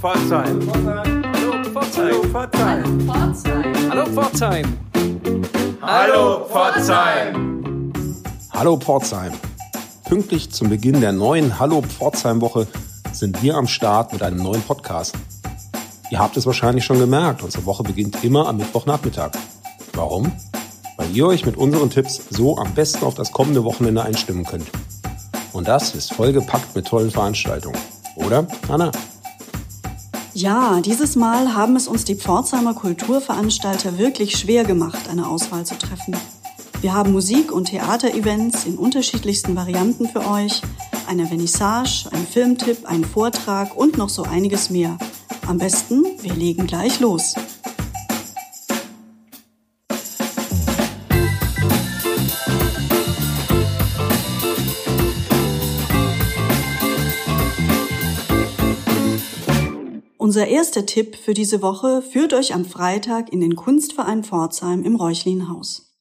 Pforzheim. Hallo Pforzheim. Hallo Pforzheim. Hallo Pforzheim. Hallo Pforzheim. Pünktlich zum Beginn der neuen Hallo Pforzheim-Woche sind wir am Start mit einem neuen Podcast. Ihr habt es wahrscheinlich schon gemerkt, unsere Woche beginnt immer am Mittwochnachmittag. Warum? Weil ihr euch mit unseren Tipps so am besten auf das kommende Wochenende einstimmen könnt. Und das ist vollgepackt mit tollen Veranstaltungen. Oder, Anna? Ja, dieses Mal haben es uns die Pforzheimer Kulturveranstalter wirklich schwer gemacht, eine Auswahl zu treffen. Wir haben Musik- und Theaterevents in unterschiedlichsten Varianten für euch, eine Vernissage, ein Filmtipp, einen Vortrag und noch so einiges mehr. Am besten, wir legen gleich los. Unser erster Tipp für diese Woche führt euch am Freitag in den Kunstverein Pforzheim im Räuchlinhaus.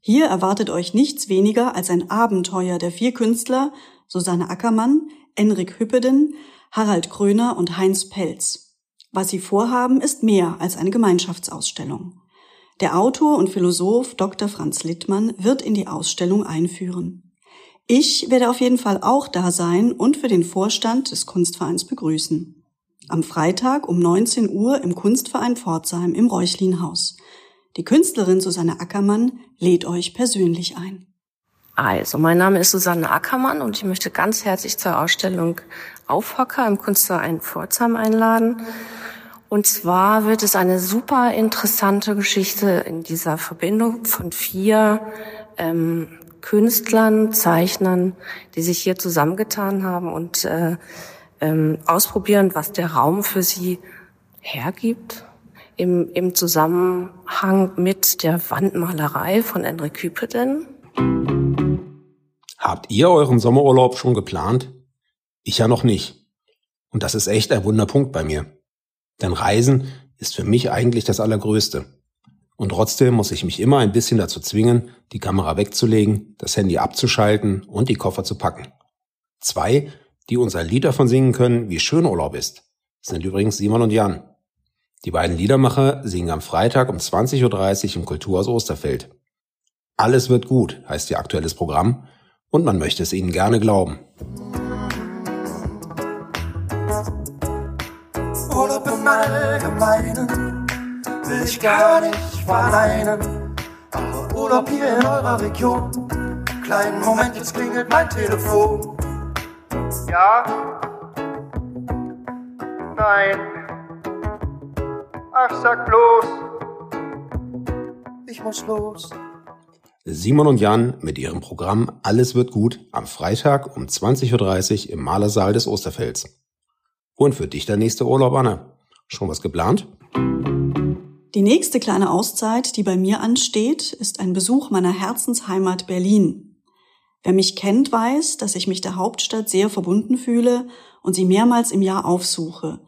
Hier erwartet euch nichts weniger als ein Abenteuer der vier Künstler Susanne Ackermann, Enrik Hüppeden, Harald Kröner und Heinz Pelz. Was sie vorhaben, ist mehr als eine Gemeinschaftsausstellung. Der Autor und Philosoph Dr. Franz Littmann wird in die Ausstellung einführen. Ich werde auf jeden Fall auch da sein und für den Vorstand des Kunstvereins begrüßen. Am Freitag um 19 Uhr im Kunstverein Pforzheim im Räuchlinhaus. Die Künstlerin Susanne Ackermann lädt euch persönlich ein. Also, mein Name ist Susanne Ackermann und ich möchte ganz herzlich zur Ausstellung Aufhocker im Kunstverein Pforzheim einladen. Und zwar wird es eine super interessante Geschichte in dieser Verbindung von vier ähm, Künstlern, Zeichnern, die sich hier zusammengetan haben und äh, ähm, ausprobieren, was der Raum für sie hergibt. Im, Im Zusammenhang mit der Wandmalerei von Enrik Küpeden. Habt ihr euren Sommerurlaub schon geplant? Ich ja noch nicht. Und das ist echt ein Wunderpunkt bei mir. Denn Reisen ist für mich eigentlich das Allergrößte. Und trotzdem muss ich mich immer ein bisschen dazu zwingen, die Kamera wegzulegen, das Handy abzuschalten und die Koffer zu packen. Zwei die uns ein Lied davon singen können, wie schön Urlaub ist, sind übrigens Simon und Jan. Die beiden Liedermacher singen am Freitag um 20.30 Uhr im Kulturhaus Osterfeld. Alles wird gut, heißt ihr aktuelles Programm, und man möchte es ihnen gerne glauben. Urlaub im Allgemeinen will ich gar nicht verneinen, aber Urlaub hier in eurer Region. Kleinen Moment, jetzt klingelt mein Telefon. Ja? Nein. Ach, sag bloß. Ich muss los. Simon und Jan mit ihrem Programm Alles wird gut am Freitag um 20.30 Uhr im Malersaal des Osterfelds. Und für dich der nächste Urlaub, Anna? Schon was geplant? Die nächste kleine Auszeit, die bei mir ansteht, ist ein Besuch meiner Herzensheimat Berlin. Wer mich kennt, weiß, dass ich mich der Hauptstadt sehr verbunden fühle und sie mehrmals im Jahr aufsuche,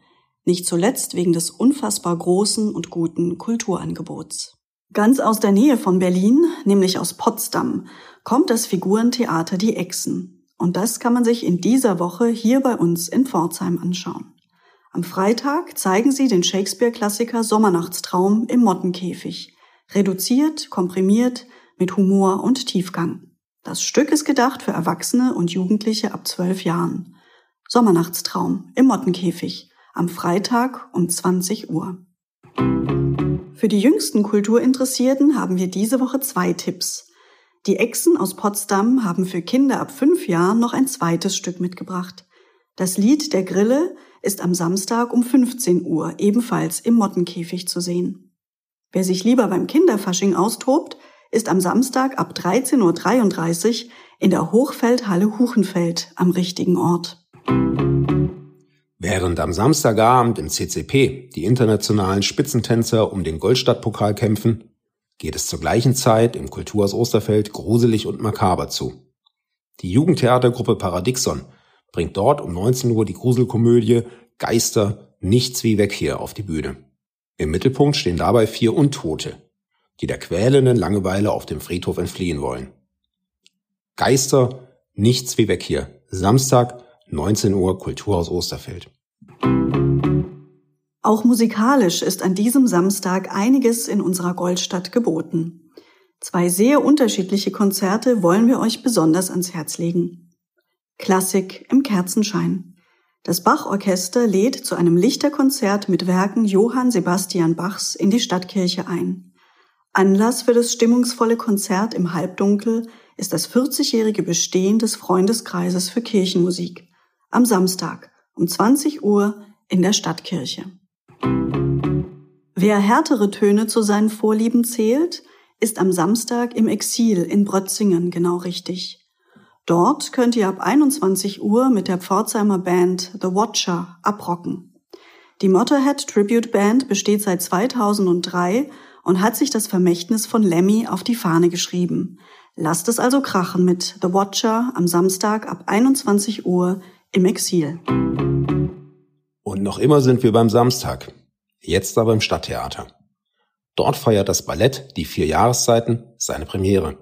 nicht zuletzt wegen des unfassbar großen und guten Kulturangebots. Ganz aus der Nähe von Berlin, nämlich aus Potsdam, kommt das Figurentheater Die Echsen. Und das kann man sich in dieser Woche hier bei uns in Pforzheim anschauen. Am Freitag zeigen sie den Shakespeare-Klassiker Sommernachtstraum im Mottenkäfig. Reduziert, komprimiert, mit Humor und Tiefgang. Das Stück ist gedacht für Erwachsene und Jugendliche ab zwölf Jahren. Sommernachtstraum im Mottenkäfig am Freitag um 20 Uhr. Für die jüngsten Kulturinteressierten haben wir diese Woche zwei Tipps. Die Echsen aus Potsdam haben für Kinder ab fünf Jahren noch ein zweites Stück mitgebracht. Das Lied der Grille ist am Samstag um 15 Uhr ebenfalls im Mottenkäfig zu sehen. Wer sich lieber beim Kinderfasching austobt, ist am Samstag ab 13.33 Uhr in der Hochfeldhalle Huchenfeld am richtigen Ort. Während am Samstagabend im CCP die internationalen Spitzentänzer um den Goldstadtpokal kämpfen, geht es zur gleichen Zeit im Kulturhaus Osterfeld gruselig und makaber zu. Die Jugendtheatergruppe Paradixon bringt dort um 19 Uhr die Gruselkomödie Geister, nichts wie weg hier auf die Bühne. Im Mittelpunkt stehen dabei vier Untote, die der quälenden Langeweile auf dem Friedhof entfliehen wollen. Geister, nichts wie weg hier. Samstag, 19 Uhr, Kulturhaus Osterfeld. Auch musikalisch ist an diesem Samstag einiges in unserer Goldstadt geboten. Zwei sehr unterschiedliche Konzerte wollen wir euch besonders ans Herz legen. Klassik im Kerzenschein. Das Bach-Orchester lädt zu einem Lichterkonzert mit Werken Johann Sebastian Bachs in die Stadtkirche ein. Anlass für das stimmungsvolle Konzert im Halbdunkel ist das 40-jährige Bestehen des Freundeskreises für Kirchenmusik. Am Samstag um 20 Uhr in der Stadtkirche. Wer härtere Töne zu seinen Vorlieben zählt, ist am Samstag im Exil in Brötzingen genau richtig. Dort könnt ihr ab 21 Uhr mit der Pforzheimer Band The Watcher abrocken. Die Motorhead Tribute Band besteht seit 2003 und hat sich das Vermächtnis von Lemmy auf die Fahne geschrieben. Lasst es also krachen mit The Watcher am Samstag ab 21 Uhr im Exil. Und noch immer sind wir beim Samstag. Jetzt aber im Stadttheater. Dort feiert das Ballett Die vier Jahreszeiten seine Premiere.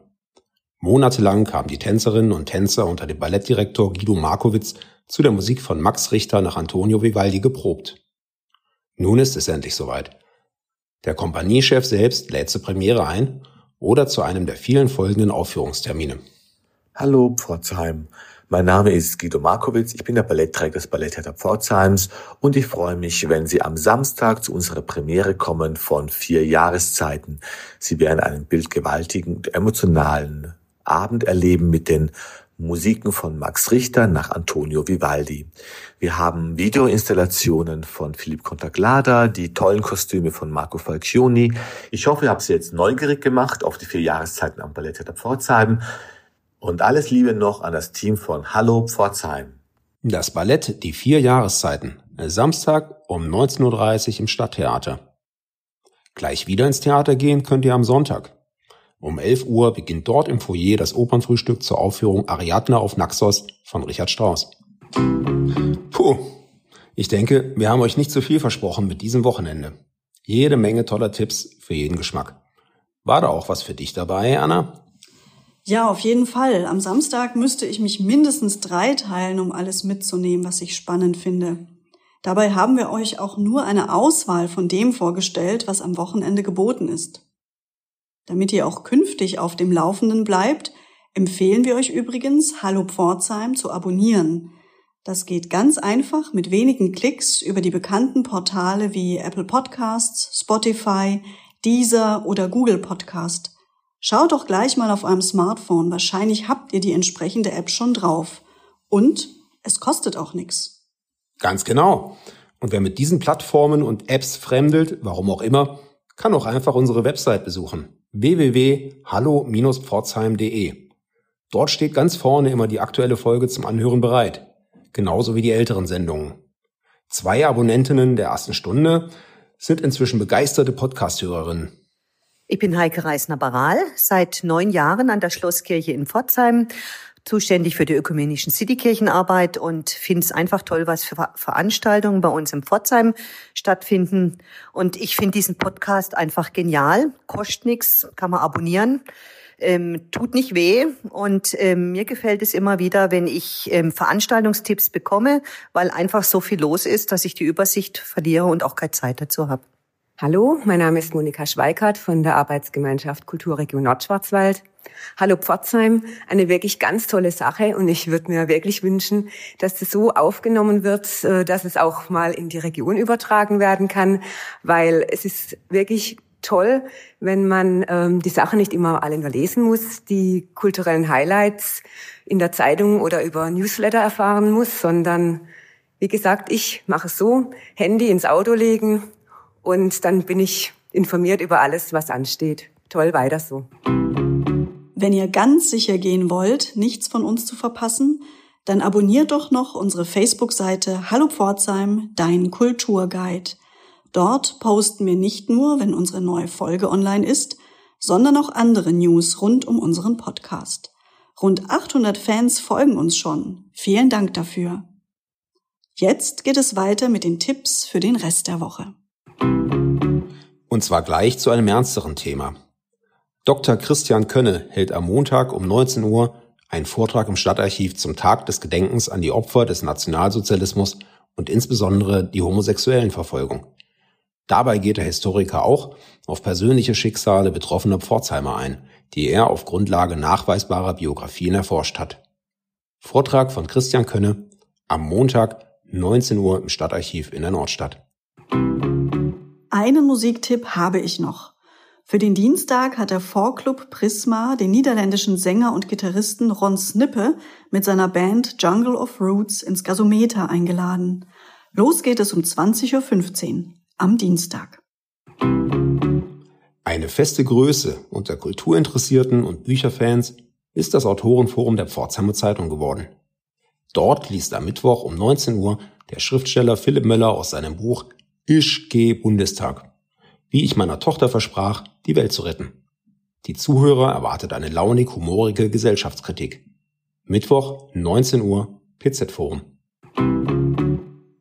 Monatelang kamen die Tänzerinnen und Tänzer unter dem Ballettdirektor Guido Markowitz zu der Musik von Max Richter nach Antonio Vivaldi geprobt. Nun ist es endlich soweit. Der Kompaniechef selbst lädt zur Premiere ein oder zu einem der vielen folgenden Aufführungstermine. Hallo Pforzheim, mein Name ist Guido Markowitz, ich bin der Ballettträger des Balletttheater Pforzheims und ich freue mich, wenn Sie am Samstag zu unserer Premiere kommen von Vier Jahreszeiten. Sie werden einen bildgewaltigen und emotionalen Abend erleben mit den Musiken von Max Richter nach Antonio Vivaldi. Wir haben Videoinstallationen von Philipp Contaglada, die tollen Kostüme von Marco Falcioni. Ich hoffe, ihr habt Sie jetzt neugierig gemacht auf die vier Jahreszeiten am Balletttheater Pforzheim. Und alles Liebe noch an das Team von Hallo Pforzheim. Das Ballett Die vier Jahreszeiten. Samstag um 19.30 Uhr im Stadttheater. Gleich wieder ins Theater gehen könnt ihr am Sonntag. Um 11 Uhr beginnt dort im Foyer das Opernfrühstück zur Aufführung Ariadne auf Naxos von Richard Strauss. Puh, ich denke, wir haben euch nicht zu viel versprochen mit diesem Wochenende. Jede Menge toller Tipps für jeden Geschmack. War da auch was für dich dabei, Anna? Ja, auf jeden Fall. Am Samstag müsste ich mich mindestens drei teilen, um alles mitzunehmen, was ich spannend finde. Dabei haben wir euch auch nur eine Auswahl von dem vorgestellt, was am Wochenende geboten ist. Damit ihr auch künftig auf dem Laufenden bleibt, empfehlen wir euch übrigens, Hallo Pforzheim zu abonnieren. Das geht ganz einfach mit wenigen Klicks über die bekannten Portale wie Apple Podcasts, Spotify, Deezer oder Google Podcast. Schaut doch gleich mal auf eurem Smartphone, wahrscheinlich habt ihr die entsprechende App schon drauf. Und es kostet auch nichts. Ganz genau. Und wer mit diesen Plattformen und Apps fremdelt, warum auch immer, kann auch einfach unsere Website besuchen www.hallo-pforzheim.de. Dort steht ganz vorne immer die aktuelle Folge zum Anhören bereit, genauso wie die älteren Sendungen. Zwei Abonnentinnen der ersten Stunde sind inzwischen begeisterte Podcast-Hörerinnen. Ich bin Heike Reisner-Baral, seit neun Jahren an der Schlosskirche in Pforzheim zuständig für die ökumenischen Citykirchenarbeit und finde es einfach toll, was für Veranstaltungen bei uns im Pforzheim stattfinden. Und ich finde diesen Podcast einfach genial, kostet nichts, kann man abonnieren. Ähm, tut nicht weh und ähm, mir gefällt es immer wieder, wenn ich ähm, Veranstaltungstipps bekomme, weil einfach so viel los ist, dass ich die Übersicht verliere und auch keine Zeit dazu habe. Hallo, mein Name ist Monika Schweikart von der Arbeitsgemeinschaft Kulturregion Nordschwarzwald. Hallo Pforzheim, eine wirklich ganz tolle Sache und ich würde mir wirklich wünschen, dass das so aufgenommen wird, äh, dass es auch mal in die Region übertragen werden kann, weil es ist wirklich toll, wenn man ähm, die Sachen nicht immer alle nur lesen muss, die kulturellen Highlights in der Zeitung oder über Newsletter erfahren muss, sondern wie gesagt, ich mache es so, Handy ins Auto legen und dann bin ich informiert über alles, was ansteht. Toll, weiter so. Wenn ihr ganz sicher gehen wollt, nichts von uns zu verpassen, dann abonniert doch noch unsere Facebook-Seite Hallo Pforzheim, dein Kulturguide. Dort posten wir nicht nur, wenn unsere neue Folge online ist, sondern auch andere News rund um unseren Podcast. Rund 800 Fans folgen uns schon. Vielen Dank dafür. Jetzt geht es weiter mit den Tipps für den Rest der Woche. Und zwar gleich zu einem ernsteren Thema. Dr. Christian Könne hält am Montag um 19 Uhr einen Vortrag im Stadtarchiv zum Tag des Gedenkens an die Opfer des Nationalsozialismus und insbesondere die homosexuellen Verfolgung. Dabei geht der Historiker auch auf persönliche Schicksale betroffener Pforzheimer ein, die er auf Grundlage nachweisbarer Biografien erforscht hat. Vortrag von Christian Könne am Montag 19 Uhr im Stadtarchiv in der Nordstadt. Einen Musiktipp habe ich noch. Für den Dienstag hat der Vorclub Prisma den niederländischen Sänger und Gitarristen Ron Snippe mit seiner Band Jungle of Roots ins Gasometer eingeladen. Los geht es um 20.15 Uhr am Dienstag. Eine feste Größe unter Kulturinteressierten und Bücherfans ist das Autorenforum der Pforzheimer Zeitung geworden. Dort liest am Mittwoch um 19 Uhr der Schriftsteller Philipp Möller aus seinem Buch Ich geh Bundestag. Wie ich meiner Tochter versprach, die Welt zu retten. Die Zuhörer erwartet eine launig humorige Gesellschaftskritik. Mittwoch, 19 Uhr, PZ Forum.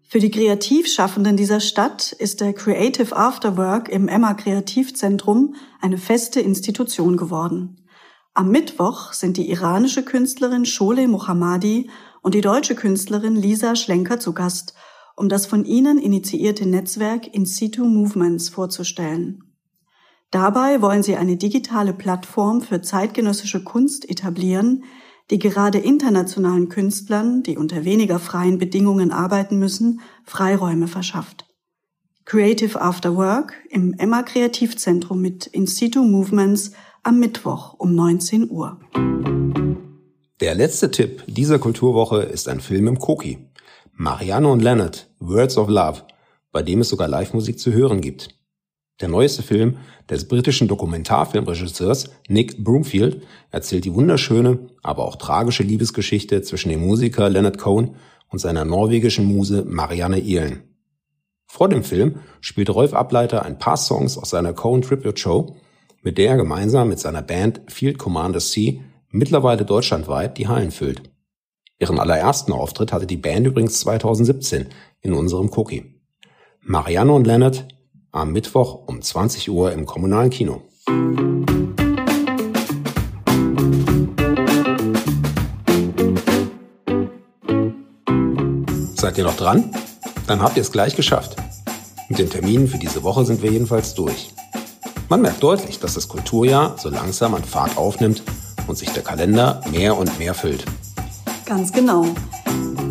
Für die Kreativschaffenden dieser Stadt ist der Creative Afterwork im Emma Kreativzentrum eine feste Institution geworden. Am Mittwoch sind die iranische Künstlerin Shole Mohammadi und die deutsche Künstlerin Lisa Schlenker zu Gast, um das von ihnen initiierte Netzwerk In Situ Movements vorzustellen. Dabei wollen sie eine digitale Plattform für zeitgenössische Kunst etablieren, die gerade internationalen Künstlern, die unter weniger freien Bedingungen arbeiten müssen, Freiräume verschafft. Creative After Work im Emma Kreativzentrum mit In Situ Movements am Mittwoch um 19 Uhr. Der letzte Tipp dieser Kulturwoche ist ein Film im Koki. Marianne und Leonard, Words of Love, bei dem es sogar Live-Musik zu hören gibt. Der neueste Film des britischen Dokumentarfilmregisseurs Nick Broomfield erzählt die wunderschöne, aber auch tragische Liebesgeschichte zwischen dem Musiker Leonard Cohen und seiner norwegischen Muse Marianne Ihlen. Vor dem Film spielt Rolf Ableiter ein paar Songs aus seiner Cohen Tribute Show, mit der er gemeinsam mit seiner Band Field Commander C mittlerweile deutschlandweit die Hallen füllt. Ihren allerersten Auftritt hatte die Band übrigens 2017 in unserem Cookie. Marianne und Leonard am Mittwoch um 20 Uhr im kommunalen Kino. Seid ihr noch dran? Dann habt ihr es gleich geschafft. Mit den Terminen für diese Woche sind wir jedenfalls durch. Man merkt deutlich, dass das Kulturjahr so langsam an Fahrt aufnimmt und sich der Kalender mehr und mehr füllt. Ganz genau.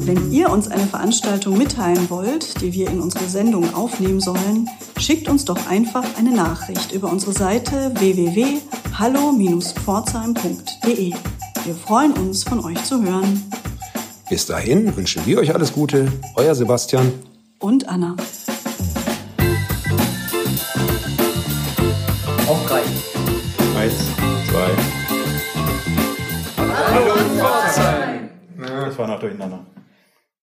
Wenn ihr uns eine Veranstaltung mitteilen wollt, die wir in unsere Sendung aufnehmen sollen, schickt uns doch einfach eine Nachricht über unsere Seite www.hallo-pforzheim.de. Wir freuen uns, von euch zu hören. Bis dahin wünschen wir euch alles Gute. Euer Sebastian und Anna. Hallo Pforzheim!